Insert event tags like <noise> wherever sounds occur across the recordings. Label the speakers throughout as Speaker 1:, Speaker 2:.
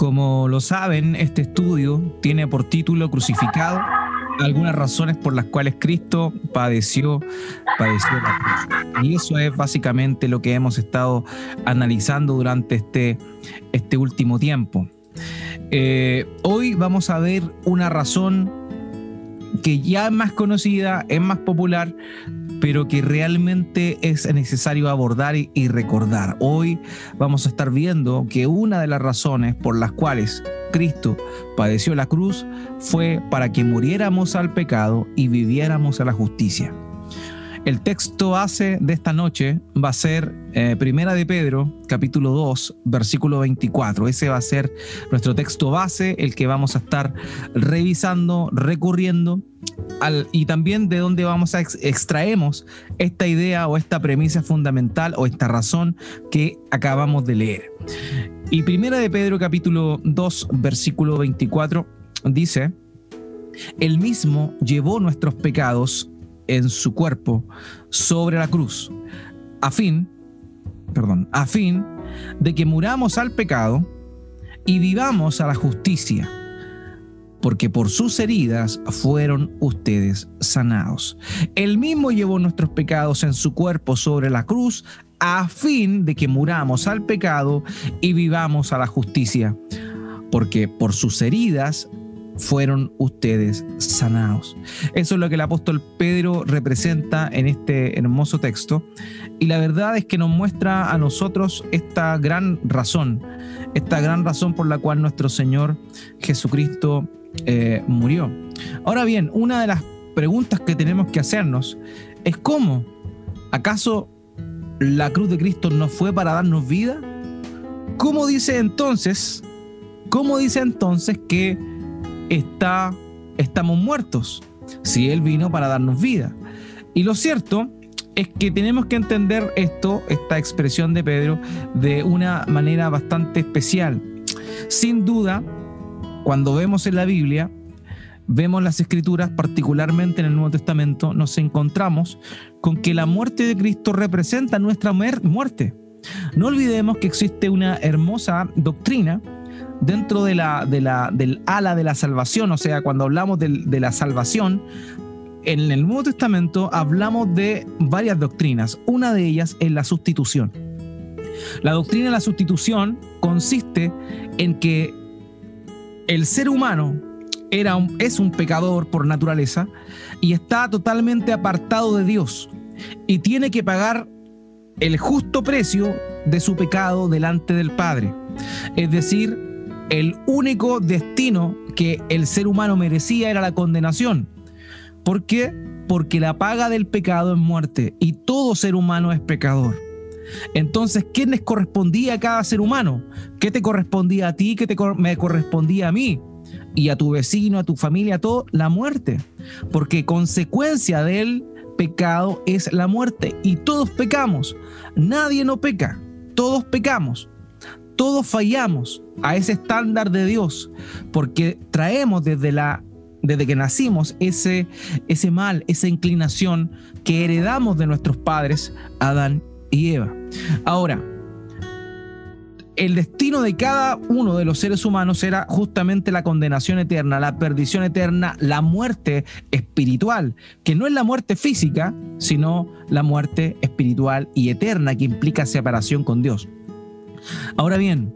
Speaker 1: Como lo saben, este estudio tiene por título Crucificado algunas razones por las cuales Cristo padeció, padeció la cruz. Y eso es básicamente lo que hemos estado analizando durante este, este último tiempo. Eh, hoy vamos a ver una razón que ya es más conocida, es más popular, pero que realmente es necesario abordar y, recordar. Hoy vamos a estar viendo que una de las razones por las cuales Cristo padeció la cruz fue para que muriéramos al pecado y viviéramos a la justicia. El texto base de esta noche va a ser eh, Primera de Pedro, capítulo 2, versículo 24. Ese va a ser nuestro texto base, el que vamos a estar revisando, recurriendo, y también de dónde vamos a extraemos esta idea o esta premisa fundamental o esta razón que acabamos de leer. Y Primera de Pedro, capítulo 2, versículo 24, dice, el mismo llevó nuestros pecados en su cuerpo sobre la cruz, a fin, perdón, a fin de que muramos al pecado y vivamos a la justicia, porque por sus heridas fueron ustedes sanados. Él mismo llevó nuestros pecados en su cuerpo sobre la cruz, a fin de que muramos al pecado y vivamos a la justicia, porque por sus heridas fueron ustedes sanados. Eso es lo que el apóstol Pedro representa en este hermoso texto. Y la verdad es que nos muestra a nosotros esta gran razón, esta gran razón por la cual nuestro Señor Jesucristo eh, murió. Ahora bien, una de las preguntas que tenemos que hacernos es cómo, ¿acaso la cruz de Cristo no fue para darnos vida? ¿Cómo dice entonces, cómo dice entonces que está, estamos muertos, si Él vino para darnos vida. Y lo cierto es que tenemos que entender esto, esta expresión de Pedro, de una manera bastante especial. Sin duda, cuando vemos en la Biblia, vemos las escrituras, particularmente en el Nuevo Testamento, nos encontramos con que la muerte de Cristo representa nuestra muerte. No olvidemos que existe una hermosa doctrina dentro del ala de la salvación, o sea, cuando hablamos de, la salvación, en el Nuevo Testamento hablamos de varias doctrinas. Una de ellas es la sustitución. La doctrina de la sustitución consiste en que el ser humano era es un pecador por naturaleza y está totalmente apartado de Dios y tiene que pagar el justo precio de su pecado delante del Padre. Es decir, el único destino que el ser humano merecía era la condenación. ¿Por qué? Porque la paga del pecado es muerte y todo ser humano es pecador. Entonces, ¿qué les correspondía a cada ser humano? ¿Qué te correspondía a ti? ¿Qué te me correspondía a mí? Y a tu vecino, a tu familia, a todo, la muerte. Porque consecuencia del pecado es la muerte. Y todos pecamos. Nadie no peca. Todos pecamos todos fallamos a ese estándar de Dios, porque traemos desde la desde que nacimos ese, ese mal, esa inclinación que heredamos de nuestros padres, Adán y Eva. Ahora, el destino de cada uno de los seres humanos era justamente la condenación eterna, la perdición eterna, la muerte espiritual, que no es la muerte física, sino la muerte espiritual y eterna que implica separación con Dios. Ahora bien,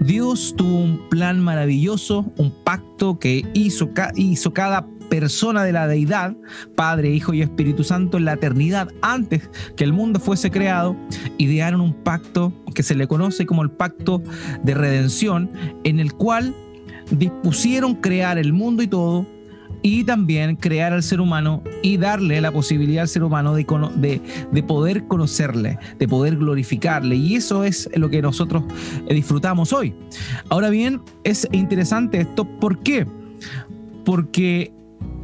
Speaker 1: Dios tuvo un plan maravilloso, un pacto que hizo, hizo cada persona de la deidad, Padre, Hijo y Espíritu Santo en la eternidad, antes que el mundo fuese creado, idearon un pacto que se le conoce como el pacto de redención, en el cual dispusieron crear el mundo y todo y también crear al ser humano y darle la posibilidad al ser humano de, de, poder conocerle, de poder glorificarle. Y eso es lo que nosotros eh, disfrutamos hoy. Ahora bien, es interesante esto. ¿Por qué? Porque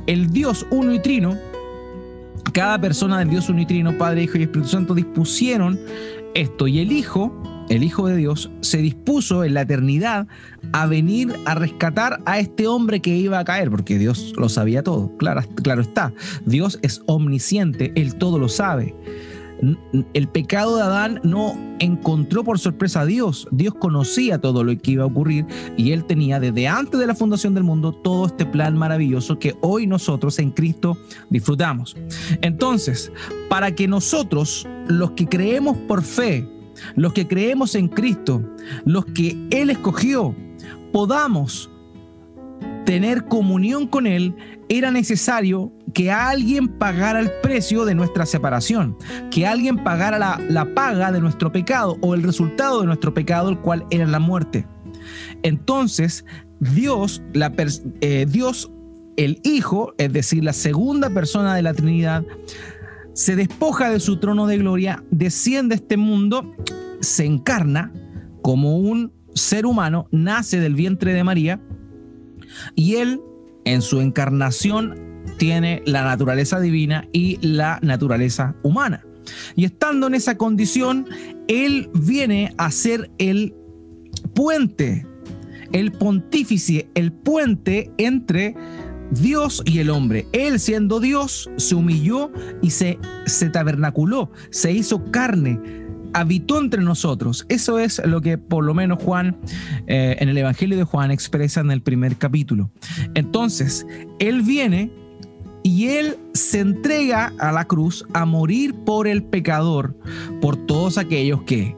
Speaker 1: el Dios uno y trino, cada persona del Dios uno y trino, Padre, Hijo y Espíritu Santo, dispusieron esto. Y el Hijo el Hijo de Dios, se dispuso en la eternidad a venir a rescatar a este hombre que iba a caer, porque Dios lo sabía todo, claro, claro está. Dios es omnisciente, Él todo lo sabe. El pecado de Adán no encontró por sorpresa a Dios. Dios conocía todo lo que iba a ocurrir y él tenía desde antes de la fundación del mundo todo este plan maravilloso que hoy nosotros en Cristo disfrutamos. Entonces, para que nosotros, los que creemos por fe, los que creemos en Cristo, los que Él escogió, podamos tener comunión con Él, era necesario que alguien pagara el precio de nuestra separación, que alguien pagara la, paga de nuestro pecado o el resultado de nuestro pecado, el cual era la muerte. Entonces, Dios, la, eh, Dios, el Hijo, es decir, la segunda persona de la Trinidad, se despoja de su trono de gloria, desciende a este mundo, se encarna como un ser humano, nace del vientre de María, y él, en su encarnación, tiene la naturaleza divina y la naturaleza humana. Y estando en esa condición, él viene a ser el puente, el pontífice, el puente entre Dios y el hombre. Él siendo Dios se humilló y se, se tabernaculó, se hizo carne, habitó entre nosotros. Eso es lo que por lo menos Juan, eh, en el Evangelio de Juan, expresa en el primer capítulo. Entonces, Él viene y Él se entrega a la cruz a morir por el pecador, por todos aquellos que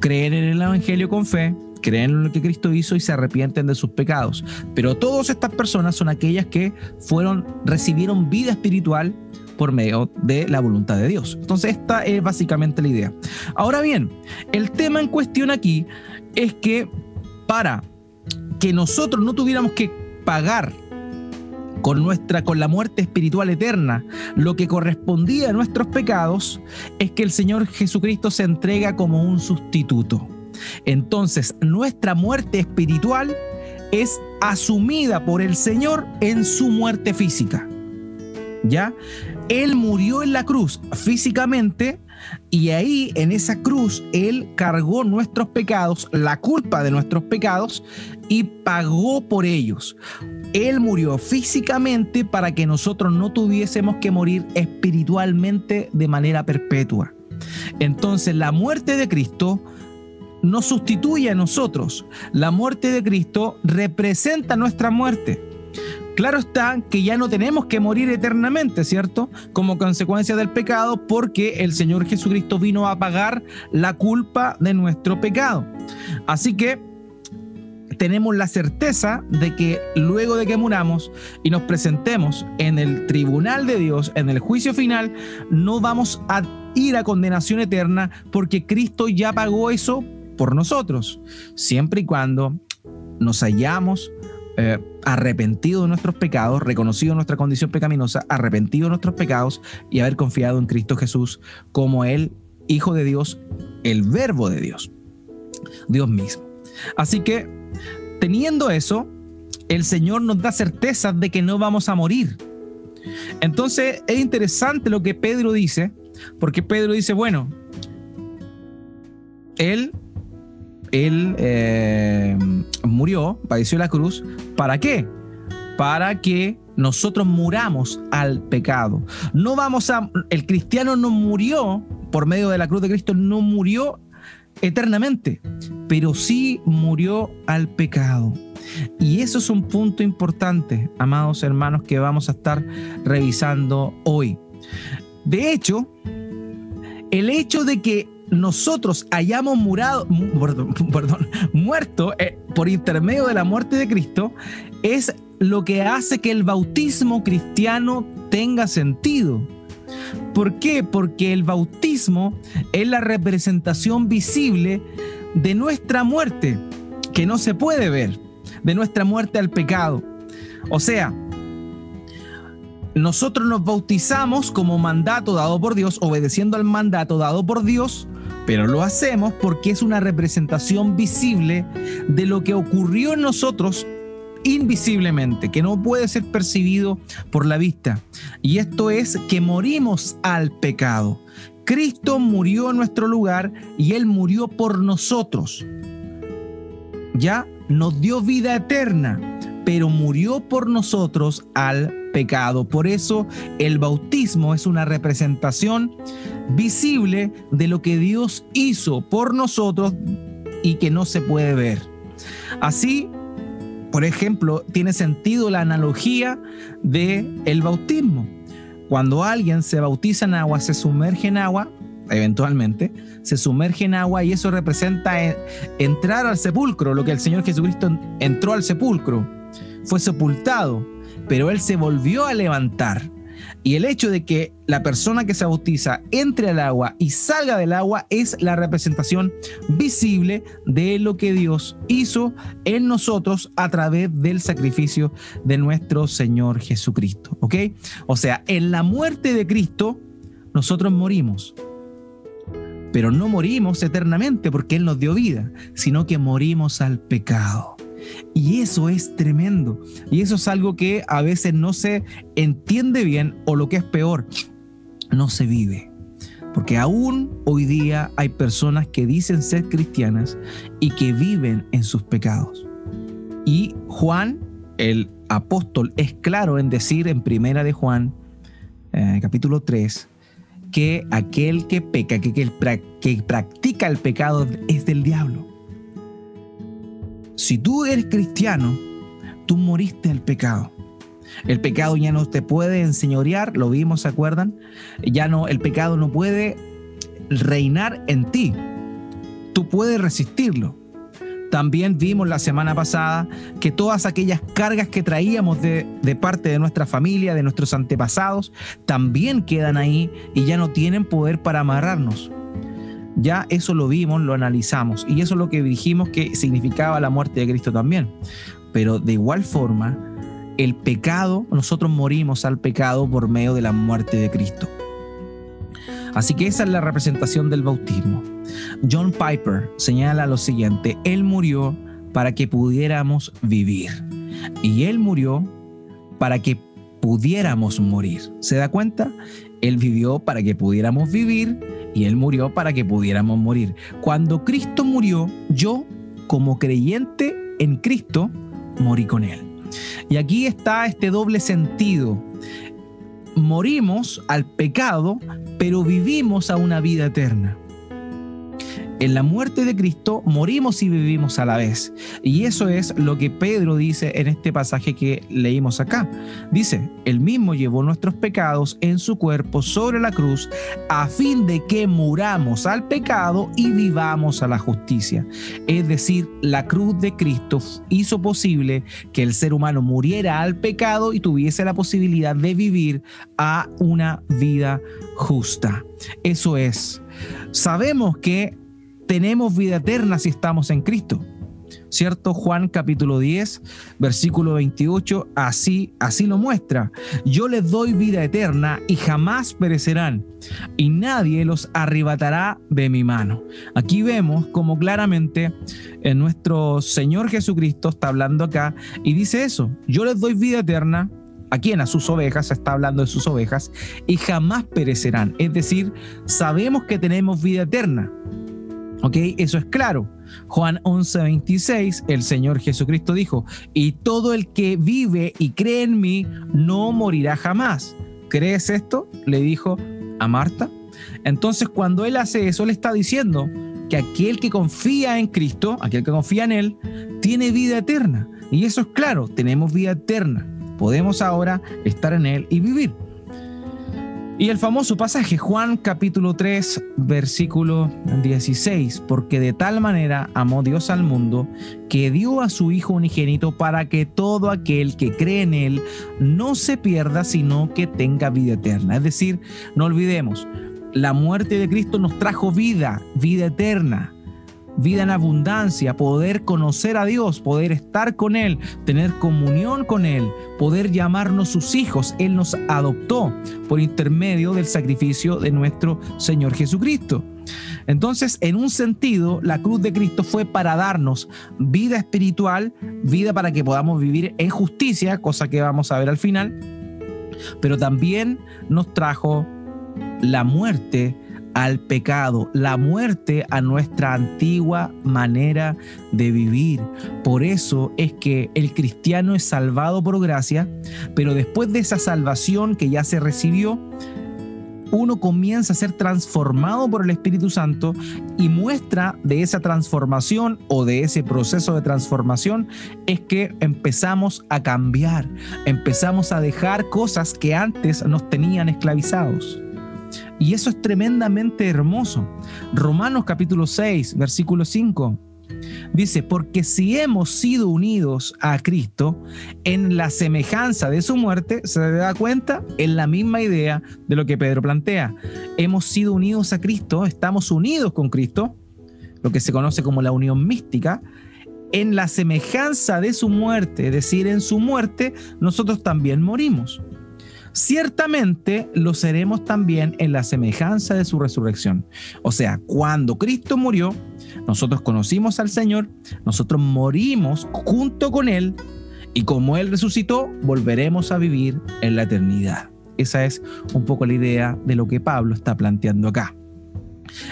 Speaker 1: creen en el Evangelio con fe, creen en lo que Cristo hizo y se arrepienten de sus pecados. Pero todas estas personas son aquellas que fueron, recibieron vida espiritual por medio de la voluntad de Dios. Entonces esta es básicamente la idea. Ahora bien, el tema en cuestión aquí es que para que nosotros no tuviéramos que pagar con nuestra con la muerte espiritual eterna, lo que correspondía a nuestros pecados es que el Señor Jesucristo se entrega como un sustituto. Entonces, nuestra muerte espiritual es asumida por el Señor en su muerte física. ¿Ya? Él murió en la cruz físicamente y ahí en esa cruz Él cargó nuestros pecados, la culpa de nuestros pecados y pagó por ellos. Él murió físicamente para que nosotros no tuviésemos que morir espiritualmente de manera perpetua. Entonces la muerte de Cristo nos sustituye a nosotros. La muerte de Cristo representa nuestra muerte. Claro está que ya no tenemos que morir eternamente, ¿cierto? Como consecuencia del pecado, porque el Señor Jesucristo vino a pagar la culpa de nuestro pecado. Así que tenemos la certeza de que luego de que muramos y nos presentemos en el tribunal de Dios, en el juicio final, no vamos a ir a condenación eterna porque Cristo ya pagó eso por nosotros, siempre y cuando nos hayamos eh, arrepentido de nuestros pecados, reconocido nuestra condición pecaminosa, arrepentido de nuestros pecados y haber confiado en Cristo Jesús como el Hijo de Dios, el Verbo de Dios, Dios mismo. Así que, teniendo eso, el Señor nos da certeza de que no vamos a morir. Entonces es interesante lo que Pedro dice, porque Pedro dice, bueno, Él él eh, murió, padeció la cruz, ¿para qué? Para que nosotros muramos al pecado. No vamos a, el cristiano no murió por medio de la cruz de Cristo, no murió eternamente, pero sí murió al pecado. Y eso es un punto importante, amados hermanos, que vamos a estar revisando hoy. De hecho, el hecho de que nosotros hayamos murado, <laughs> perdón, muerto eh, por intermedio de la muerte de Cristo es lo que hace que el bautismo cristiano tenga sentido. ¿Por qué? Porque el bautismo es la representación visible de nuestra muerte, que no se puede ver, de nuestra muerte al pecado. O sea, nosotros nos bautizamos como mandato dado por Dios, obedeciendo al mandato dado por Dios pero lo hacemos porque es una representación visible de lo que ocurrió en nosotros invisiblemente, que no puede ser percibido por la vista. Y esto es que morimos al pecado. Cristo murió en nuestro lugar y Él murió por nosotros. Ya nos dio vida eterna, pero murió por nosotros al pecado. Por eso el bautismo es una representación visible de lo que Dios hizo por nosotros y que no se puede ver. Así, por ejemplo, tiene sentido la analogía de el bautismo. Cuando alguien se bautiza en agua, se sumerge en agua, eventualmente, se sumerge en agua y eso representa entrar al sepulcro, lo que el Señor Jesucristo entró al sepulcro, fue sepultado, pero Él se volvió a levantar. Y el hecho de que la persona que se bautiza entre al agua y salga del agua es la representación visible de lo que Dios hizo en nosotros a través del sacrificio de nuestro Señor Jesucristo. ¿Ok? O sea, en la muerte de Cristo, nosotros morimos. Pero no morimos eternamente porque Él nos dio vida, sino que morimos al pecado. Y eso es tremendo. Y eso es algo que a veces no se entiende bien o lo que es peor, no se vive. Porque aún hoy día hay personas que dicen ser cristianas y que viven en sus pecados. Y Juan, el apóstol, es claro en decir en primera de Juan, eh, capítulo 3, que aquel que peca, que, que practica el pecado es del diablo si tú eres cristiano, tú moriste al pecado. El pecado ya no te puede enseñorear, lo vimos, ¿se acuerdan? Ya no, el pecado no puede reinar en ti. Tú puedes resistirlo. También vimos la semana pasada que todas aquellas cargas que traíamos de, de, parte de nuestra familia, de nuestros antepasados, también quedan ahí y ya no tienen poder para amarrarnos. Ya eso lo vimos, lo analizamos y eso es lo que dijimos que significaba la muerte de Cristo también. Pero de igual forma, el pecado, nosotros morimos al pecado por medio de la muerte de Cristo. Así que esa es la representación del bautismo. John Piper señala lo siguiente, Él murió para que pudiéramos vivir. Y Él murió para que pudiéramos morir. ¿Se da cuenta? Él vivió para que pudiéramos vivir y Él murió para que pudiéramos morir. Cuando Cristo murió, yo, como creyente en Cristo, morí con Él. Y aquí está este doble sentido. Morimos al pecado, pero vivimos a una vida eterna en la muerte de Cristo morimos y vivimos a la vez. Y eso es lo que Pedro dice en este pasaje que leímos acá. Dice, él mismo llevó nuestros pecados en su cuerpo sobre la cruz a fin de que muramos al pecado y vivamos a la justicia. Es decir, la cruz de Cristo hizo posible que el ser humano muriera al pecado y tuviese la posibilidad de vivir a una vida justa. Eso es. Sabemos que tenemos vida eterna si estamos en Cristo. ¿Cierto? Juan capítulo 10, versículo 28, así, así lo muestra. Yo les doy vida eterna y jamás perecerán, y nadie los arrebatará de mi mano. Aquí vemos como claramente en nuestro Señor Jesucristo está hablando acá y dice eso, yo les doy vida eterna, a quien a sus ovejas, está hablando de sus ovejas, y jamás perecerán. Es decir, sabemos que tenemos vida eterna. ¿Ok? Eso es claro. Juan 11:26, el Señor Jesucristo dijo, y todo el que vive y cree en mí no morirá jamás. ¿Crees esto? Le dijo a Marta. Entonces cuando él hace eso, le está diciendo que aquel que confía en Cristo, aquel que confía en Él, tiene vida eterna. Y eso es claro, tenemos vida eterna. Podemos ahora estar en Él y vivir. Y el famoso pasaje, Juan capítulo 3, versículo 16, porque de tal manera amó Dios al mundo que dio a su Hijo unigénito para que todo aquel que cree en Él no se pierda, sino que tenga vida eterna. Es decir, no olvidemos, la muerte de Cristo nos trajo vida, vida eterna vida en abundancia, poder conocer a Dios, poder estar con Él, tener comunión con Él, poder llamarnos sus hijos. Él nos adoptó por intermedio del sacrificio de nuestro Señor Jesucristo. Entonces, en un sentido, la cruz de Cristo fue para darnos vida espiritual, vida para que podamos vivir en justicia, cosa que vamos a ver al final, pero también nos trajo la muerte al pecado, la muerte a nuestra antigua manera de vivir. Por eso es que el cristiano es salvado por gracia, pero después de esa salvación que ya se recibió, uno comienza a ser transformado por el Espíritu Santo y muestra de esa transformación o de ese proceso de transformación es que empezamos a cambiar, empezamos a dejar cosas que antes nos tenían esclavizados. Y eso es tremendamente hermoso. Romanos capítulo 6, versículo 5 Dice, porque si hemos sido unidos a Cristo en la semejanza de su muerte, se da cuenta en la misma idea de lo que Pedro plantea. Hemos sido unidos a Cristo, estamos unidos con Cristo, lo que se conoce como la unión mística, en la semejanza de su muerte, es decir, en su muerte nosotros también morimos. Ciertamente lo seremos también en la semejanza de su resurrección. O sea, cuando Cristo murió, nosotros conocimos al Señor, nosotros morimos junto con Él y como Él resucitó, volveremos a vivir en la eternidad. Esa es un poco la idea de lo que Pablo está planteando acá.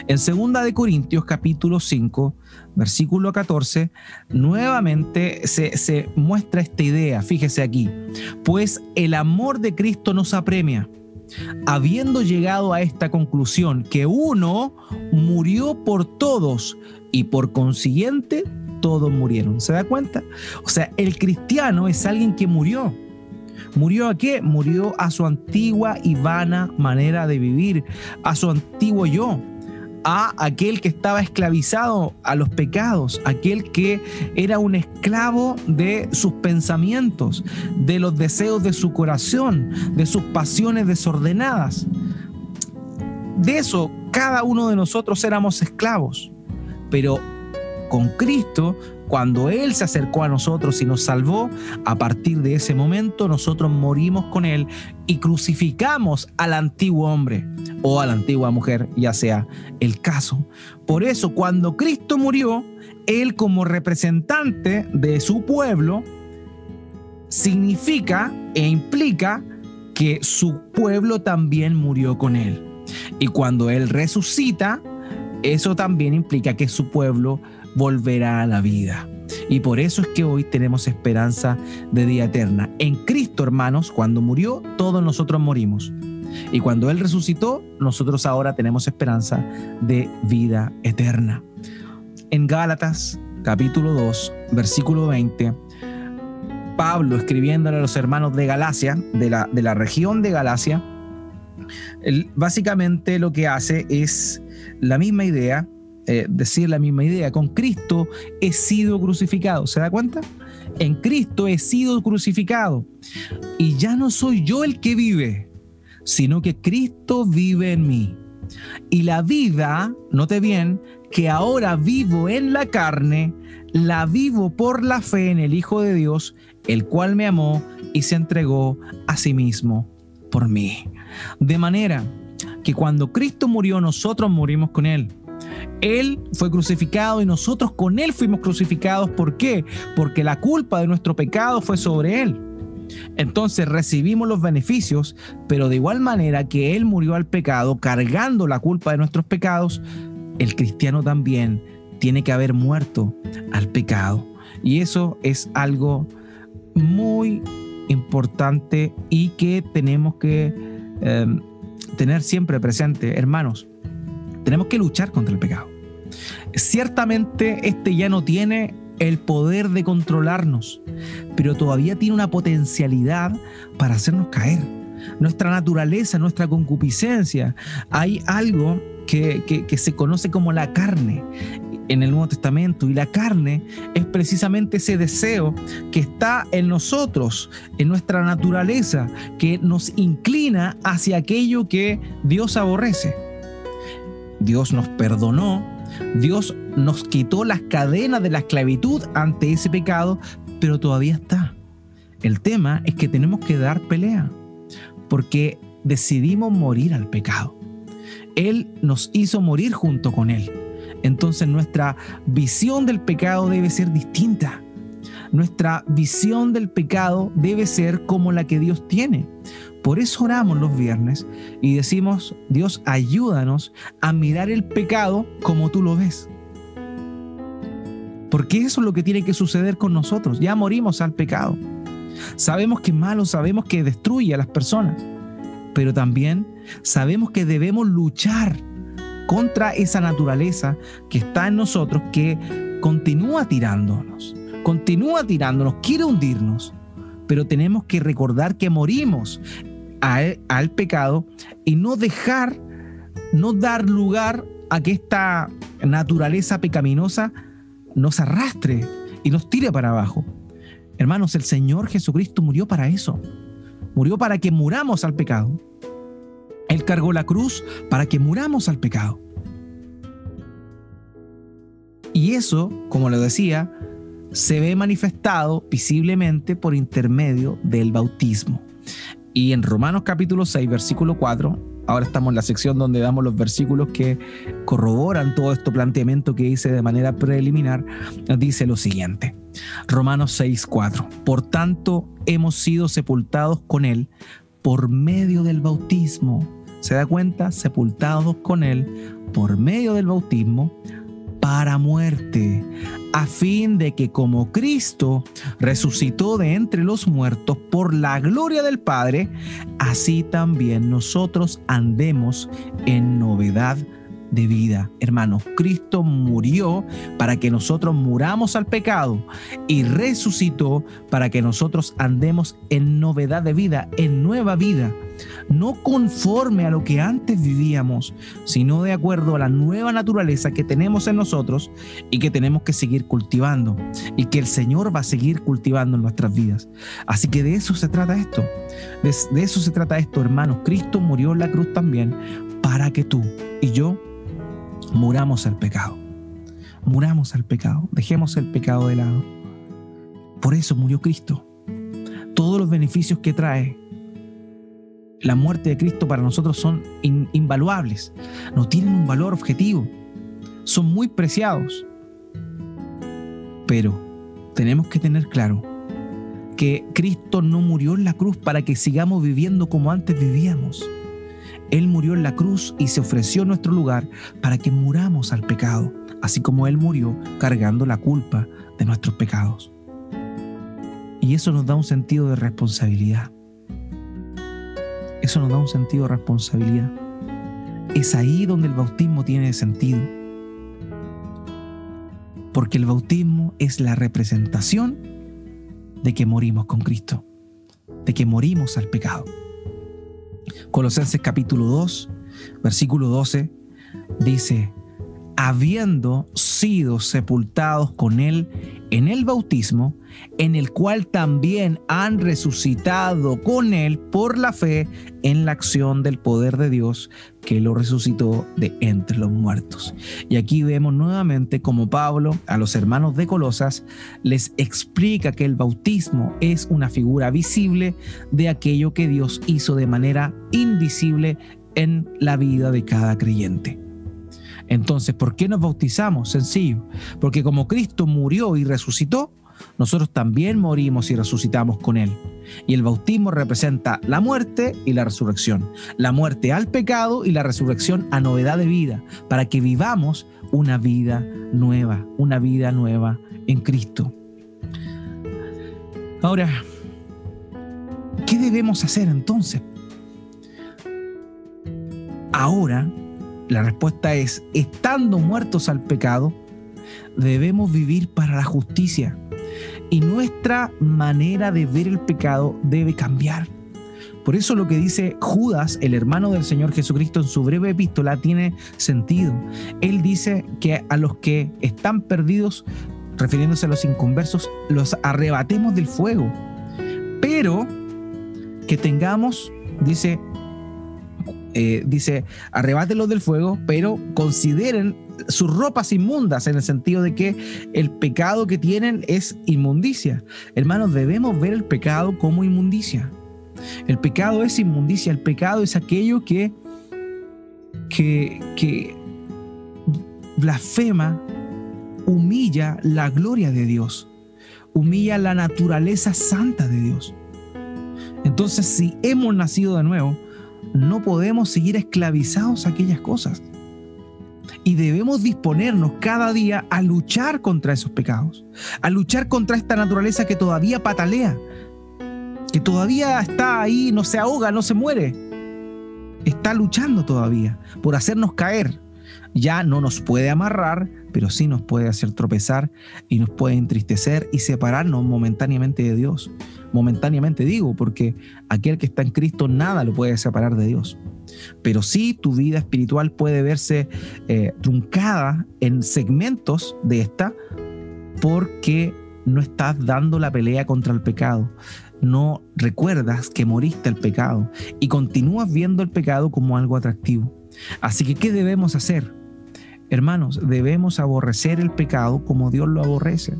Speaker 1: En 2 de Corintios capítulo 5, versículo 14, nuevamente se, se, muestra esta idea, fíjese aquí, pues el amor de Cristo nos apremia, habiendo llegado a esta conclusión, que uno murió por todos y por consiguiente todos murieron. ¿Se da cuenta? O sea, el cristiano es alguien que murió. ¿Murió a qué? Murió a su antigua y vana manera de vivir, a su antiguo yo, a aquel que estaba esclavizado a los pecados, aquel que era un esclavo de sus pensamientos, de los deseos de su corazón, de sus pasiones desordenadas. De eso cada uno de nosotros éramos esclavos, pero con Cristo cuando Él se acercó a nosotros y nos salvó, a partir de ese momento nosotros morimos con Él y crucificamos al antiguo hombre o a la antigua mujer, ya sea el caso. Por eso cuando Cristo murió, Él como representante de su pueblo, significa e implica que su pueblo también murió con Él. Y cuando Él resucita, eso también implica que su pueblo volverá a la vida. Y por eso es que hoy tenemos esperanza de vida eterna. En Cristo, hermanos, cuando murió, todos nosotros morimos. Y cuando Él resucitó, nosotros ahora tenemos esperanza de vida eterna. En Gálatas, capítulo 2, versículo 20, Pablo escribiéndole a los hermanos de Galacia, de la, de la región de Galacia, básicamente lo que hace es la misma idea, eh, decir la misma idea. Con Cristo he sido crucificado. ¿Se da cuenta? En Cristo he sido crucificado. Y ya no soy yo el que vive, sino que Cristo vive en mí. Y la vida, note bien, que ahora vivo en la carne, la vivo por la fe en el Hijo de Dios, el cual me amó y se entregó a sí mismo por mí. De manera que cuando Cristo murió, nosotros morimos con Él. Él fue crucificado y nosotros con Él fuimos crucificados. ¿Por qué? Porque la culpa de nuestro pecado fue sobre Él. Entonces recibimos los beneficios, pero de igual manera que Él murió al pecado, cargando la culpa de nuestros pecados, el cristiano también tiene que haber muerto al pecado. Y eso es algo muy importante y que tenemos que eh, tener siempre presente, hermanos. Tenemos que luchar contra el pecado. Ciertamente este ya no tiene el poder de controlarnos, pero todavía tiene una potencialidad para hacernos caer. Nuestra naturaleza, nuestra concupiscencia, hay algo que, que, se conoce como la carne en el Nuevo Testamento y la carne es precisamente ese deseo que está en nosotros, en nuestra naturaleza, que nos inclina hacia aquello que Dios aborrece. Dios nos perdonó, Dios nos quitó las cadenas de la esclavitud ante ese pecado, pero todavía está. El tema es que tenemos que dar pelea, porque decidimos morir al pecado. Él nos hizo morir junto con Él. Entonces nuestra visión del pecado debe ser distinta. Nuestra visión del pecado debe ser como la que Dios tiene. Por eso oramos los viernes y decimos, Dios, ayúdanos a mirar el pecado como tú lo ves. Porque eso es lo que tiene que suceder con nosotros. Ya morimos al pecado. Sabemos que es malo, sabemos que destruye a las personas. pero también sabemos que debemos luchar contra esa naturaleza que está en nosotros que continúa tirándonos, continúa tirándonos, quiere hundirnos, pero tenemos que recordar que morimos al pecado y no dejar, no dar lugar a que esta naturaleza pecaminosa nos arrastre y nos tire para abajo. Hermanos, el Señor Jesucristo murió para eso. Murió para que muramos al pecado. Él cargó la cruz para que muramos al pecado. Y eso, como lo decía, se ve manifestado visiblemente por intermedio del bautismo. Y en Romanos capítulo 6, versículo 4, ahora estamos en la sección donde damos los versículos que corroboran todo este planteamiento que hice de manera preliminar, dice lo siguiente. Romanos 6, 4. Por tanto, hemos sido sepultados con Él por medio del bautismo. ¿Se da cuenta? Sepultados con Él por medio del bautismo para muerte, a fin de que como Cristo resucitó de entre los muertos por la gloria del Padre, así también nosotros andemos en novedad de vida. Hermanos, Cristo murió para que nosotros muramos al pecado y resucitó para que nosotros andemos en novedad de vida, en nueva vida no conforme a lo que antes vivíamos, sino de acuerdo a la nueva naturaleza que tenemos en nosotros y que tenemos que seguir cultivando y que el Señor va a seguir cultivando en nuestras vidas. Así que de eso se trata esto. De, eso se trata esto, hermanos. Cristo murió en la cruz también para que tú y yo muramos al pecado. Muramos al pecado. Dejemos el pecado de lado. Por eso murió Cristo. Todos los beneficios que trae la muerte de Cristo para nosotros son invaluables, no tienen un valor objetivo, son muy preciados. Pero tenemos que tener claro que Cristo no murió en la cruz para que sigamos viviendo como antes vivíamos. Él murió en la cruz y se ofreció en nuestro lugar para que muramos al pecado, así como Él murió cargando la culpa de nuestros pecados. Y eso nos da un sentido de responsabilidad. Eso nos da un sentido de responsabilidad. Es ahí donde el bautismo tiene sentido. Porque el bautismo es la representación de que morimos con Cristo, de que morimos al pecado. Colosenses capítulo 2, versículo 12, dice, habiendo sido sepultados con Él en el bautismo, en el cual también han resucitado con Él por la fe en la acción del poder de Dios que lo resucitó de entre los muertos. Y aquí vemos nuevamente como Pablo a los hermanos de Colosas les explica que el bautismo es una figura visible de aquello que Dios hizo de manera invisible en la vida de cada creyente. Entonces, ¿por qué nos bautizamos? Sencillo, porque como Cristo murió y resucitó, nosotros también morimos y resucitamos con Él. Y el bautismo representa la muerte y la resurrección. La muerte al pecado y la resurrección a novedad de vida, para que vivamos una vida nueva, una vida nueva en Cristo. Ahora, ¿qué debemos hacer entonces? Ahora la respuesta es, estando muertos al pecado, debemos vivir para la justicia. Y nuestra manera de ver el pecado debe cambiar. Por eso lo que dice Judas, el hermano del Señor Jesucristo, en su breve epístola tiene sentido. Él dice que a los que están perdidos, refiriéndose a los inconversos, los arrebatemos del fuego. Pero que tengamos, dice, eh, dice, arrebátelos del fuego, pero consideren sus ropas inmundas, en el sentido de que el pecado que tienen es inmundicia. Hermanos, debemos ver el pecado como inmundicia. El pecado es inmundicia, el pecado es aquello que, que, que blasfema, humilla la gloria de Dios, humilla la naturaleza santa de Dios. Entonces, si hemos nacido de nuevo, no podemos seguir esclavizados a aquellas cosas. Y debemos disponernos cada día a luchar contra esos pecados, a luchar contra esta naturaleza que todavía patalea, que todavía está ahí, no se ahoga, no se muere, está luchando todavía por hacernos caer. Ya no nos puede amarrar, pero sí nos puede hacer tropezar y nos puede entristecer y separarnos momentáneamente de Dios. Momentáneamente digo, porque aquel que está en Cristo nada lo puede separar de Dios. Pero sí tu vida espiritual puede verse eh, truncada en segmentos de esta porque no estás dando la pelea contra el pecado. No recuerdas que moriste al pecado y continúas viendo el pecado como algo atractivo. Así que, ¿qué debemos hacer? Hermanos, debemos aborrecer el pecado como Dios lo aborrece.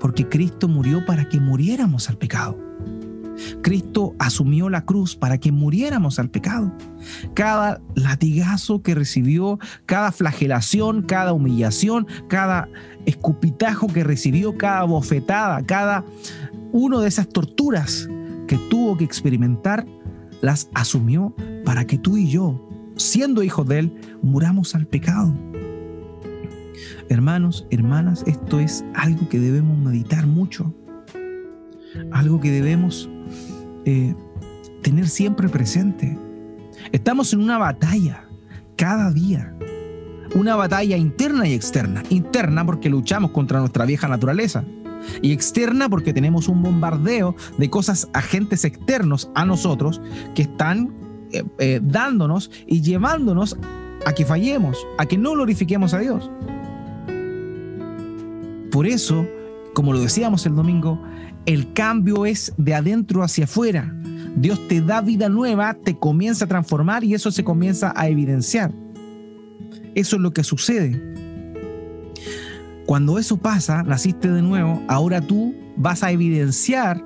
Speaker 1: Porque Cristo murió para que muriéramos al pecado. Cristo asumió la cruz para que muriéramos al pecado. Cada latigazo que recibió, cada flagelación, cada humillación, cada escupitajo que recibió, cada bofetada, cada uno de esas torturas que tuvo que experimentar, las asumió para que tú y yo, siendo hijos de Él, muramos al pecado. Hermanos, hermanas, esto es algo que debemos meditar mucho, algo que debemos eh, tener siempre presente. Estamos en una batalla cada día, una batalla interna y externa. Interna porque luchamos contra nuestra vieja naturaleza y externa porque tenemos un bombardeo de cosas, agentes externos a nosotros que están eh, eh, dándonos y llevándonos a que fallemos, a que no glorifiquemos a Dios. Por eso, como lo decíamos el domingo, el cambio es de adentro hacia afuera. Dios te da vida nueva, te comienza a transformar y eso se comienza a evidenciar. Eso es lo que sucede. Cuando eso pasa, naciste de nuevo, ahora tú vas a evidenciar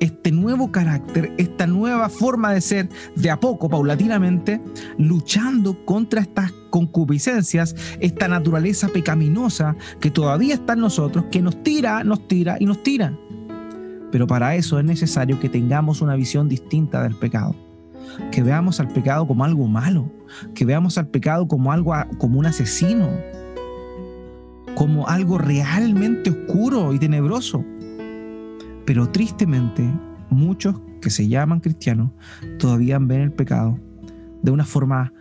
Speaker 1: este nuevo carácter, esta nueva forma de ser, de a poco, paulatinamente, luchando contra estas concupiscencias, esta naturaleza pecaminosa que todavía está en nosotros, que nos tira, nos tira y nos tira. Pero para eso es necesario que tengamos una visión distinta del pecado. Que veamos al pecado como algo malo, que veamos al pecado como algo como un asesino, como algo realmente oscuro y tenebroso. Pero tristemente, muchos que se llaman cristianos todavía ven el pecado de una forma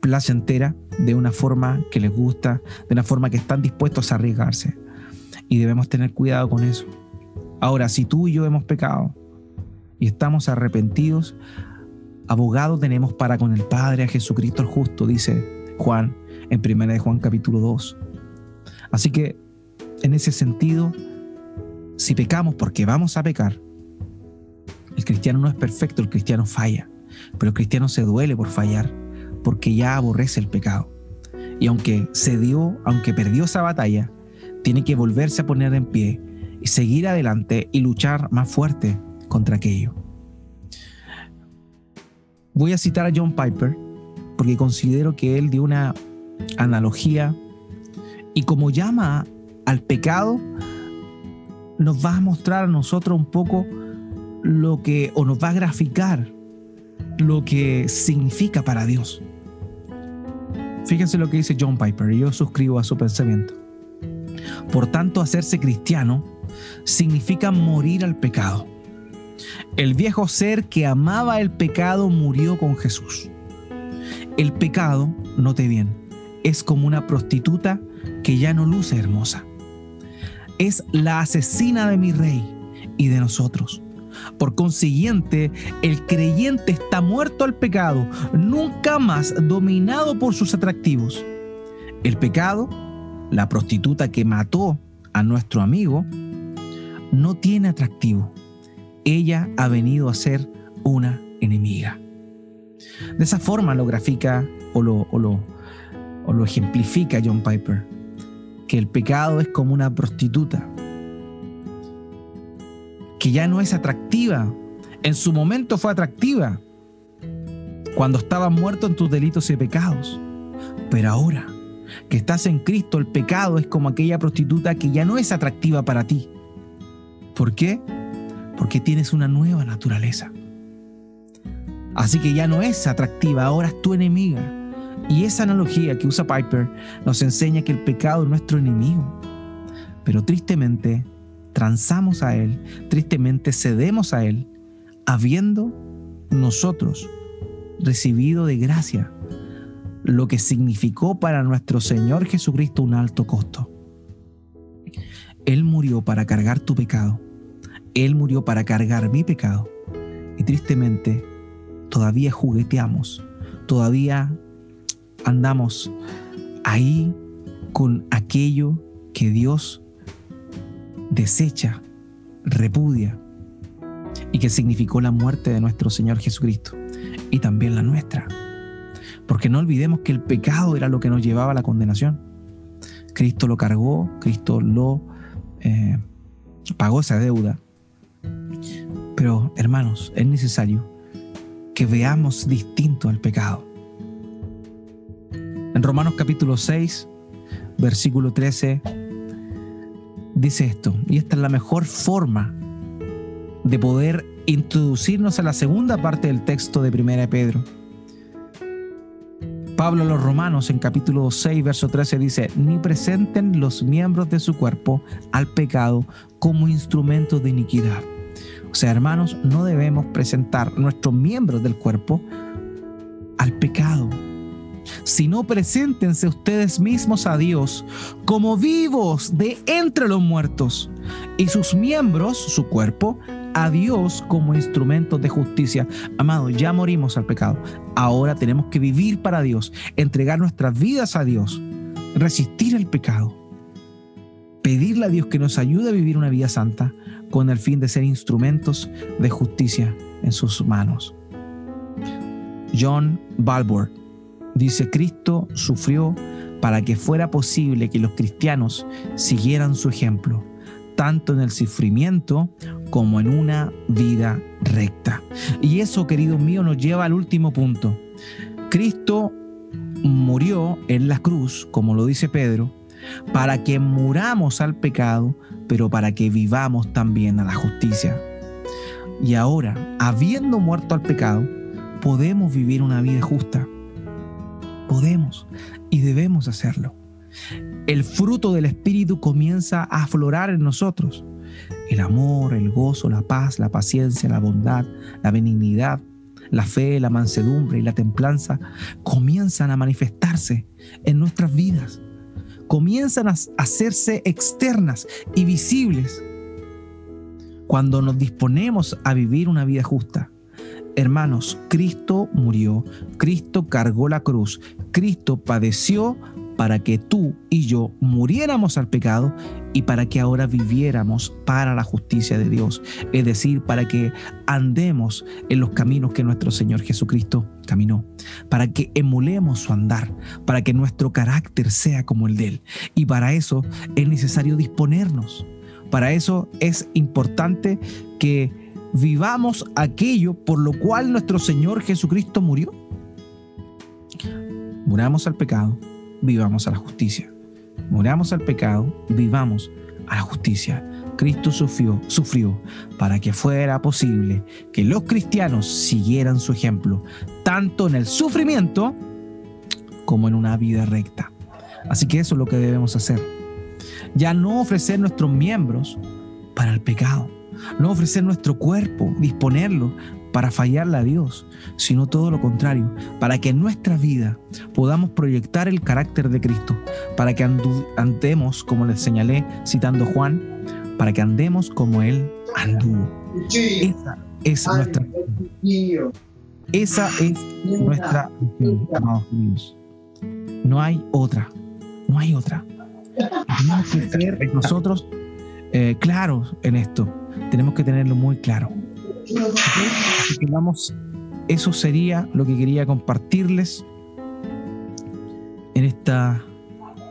Speaker 1: placentera, de una forma que les gusta, de una forma que están dispuestos a arriesgarse. Y debemos tener cuidado con eso. Ahora, si tú y yo hemos pecado y estamos arrepentidos, abogado tenemos para con el Padre a Jesucristo el justo, dice Juan en 1 de Juan capítulo 2. Así que, en ese sentido, si pecamos porque vamos a pecar, el cristiano no es perfecto, el cristiano falla, pero el cristiano se duele por fallar, porque ya aborrece el pecado. Y aunque se aunque perdió esa batalla, tiene que volverse a poner en pie y seguir adelante y luchar más fuerte contra aquello. Voy a citar a John Piper porque considero que él dio una analogía y como llama al pecado, nos va a mostrar a nosotros un poco lo que, o nos va a graficar lo que significa para Dios. Fíjense lo que dice John Piper, y yo suscribo a su pensamiento. Por tanto, hacerse cristiano significa morir al pecado. El viejo ser que amaba el pecado murió con Jesús. El pecado, note bien, es como una prostituta que ya no luce hermosa. Es la asesina de mi rey y de nosotros. Por consiguiente, el creyente está muerto al pecado, nunca más dominado por sus atractivos. El pecado, la prostituta que mató a nuestro amigo, no tiene atractivo. Ella ha venido a ser una enemiga. De esa forma lo grafica o lo, o lo, o lo ejemplifica John Piper que el pecado es como una prostituta, que ya no es atractiva. En su momento fue atractiva, cuando estabas muerto en tus delitos y pecados. Pero ahora que estás en Cristo, el pecado es como aquella prostituta que ya no es atractiva para ti. ¿Por qué? Porque tienes una nueva naturaleza. Así que ya no es atractiva, ahora es tu enemiga. Y esa analogía que usa Piper nos enseña que el pecado es nuestro enemigo. Pero tristemente transamos a Él, tristemente cedemos a Él, habiendo nosotros recibido de gracia, lo que significó para nuestro Señor Jesucristo un alto costo. Él murió para cargar tu pecado. Él murió para cargar mi pecado. Y tristemente, todavía jugueteamos, todavía andamos ahí con aquello que Dios desecha, repudia y que significó la muerte de nuestro Señor Jesucristo y también la nuestra. Porque no olvidemos que el pecado era lo que nos llevaba a la condenación. Cristo lo cargó, Cristo lo eh, pagó esa deuda. Pero hermanos, es necesario que veamos distinto al pecado. En Romanos capítulo 6, versículo 13, dice esto, y esta es la mejor forma de poder introducirnos a la segunda parte del texto de 1 Pedro. Pablo a los Romanos en capítulo 6, verso 13 dice, ni presenten los miembros de su cuerpo al pecado como instrumentos de iniquidad. O sea, hermanos, no debemos presentar nuestros miembros del cuerpo al pecado, sino preséntense ustedes mismos a Dios como vivos de entre los muertos y sus miembros, su cuerpo, a Dios como instrumentos de justicia. Amado, ya morimos al pecado. Ahora tenemos que vivir para Dios, entregar nuestras vidas a Dios, resistir el pecado, pedirle a Dios que nos ayude a vivir una vida santa con el fin de ser instrumentos de justicia en sus manos. John Balbor dice, Cristo sufrió para que fuera posible que los cristianos siguieran su ejemplo tanto en el sufrimiento como en una vida recta. Y eso, querido mío, nos lleva al último punto. Cristo murió en la cruz, como lo dice Pedro, para que muramos al pecado, pero para que vivamos también a la justicia. Y ahora, habiendo muerto al pecado, podemos vivir una vida justa. Podemos y debemos hacerlo el fruto del Espíritu comienza a aflorar en nosotros. El amor, el gozo, la paz, la paciencia, la bondad, la benignidad, la fe, la mansedumbre y la templanza comienzan a manifestarse en nuestras vidas. Comienzan a hacerse externas y visibles cuando nos disponemos a vivir una vida justa. Hermanos, Cristo murió, Cristo cargó la cruz, Cristo padeció para que tú y yo muriéramos al pecado y para que ahora viviéramos para la justicia de Dios. Es decir, para que andemos en los caminos que nuestro Señor Jesucristo caminó, para que emulemos su andar, para que nuestro carácter sea como el de Él. Y para eso es necesario disponernos. Para eso es importante que vivamos aquello por lo cual nuestro Señor Jesucristo murió. Muramos al pecado vivamos a la justicia. Muramos al pecado, vivamos a la justicia. Cristo sufrió, sufrió para que fuera posible que los cristianos siguieran su ejemplo, tanto en el sufrimiento como en una vida recta. Así que eso es lo que debemos hacer. Ya no ofrecer nuestros miembros para el pecado, no ofrecer nuestro cuerpo, disponerlo para fallarle a Dios, sino todo lo contrario, para que en nuestra vida podamos proyectar el carácter de Cristo, para que andemos, como les señalé citando Juan, para que andemos como Él anduvo. Esa es nuestra Esa es nuestra amados No hay otra, no hay otra. Tenemos que <laughs> ser nosotros eh, claros en esto, tenemos que tenerlo muy claro eso sería lo que quería compartirles en esta,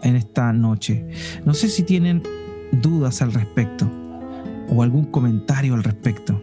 Speaker 1: en esta noche. No sé si tienen dudas al respecto o algún comentario al respecto.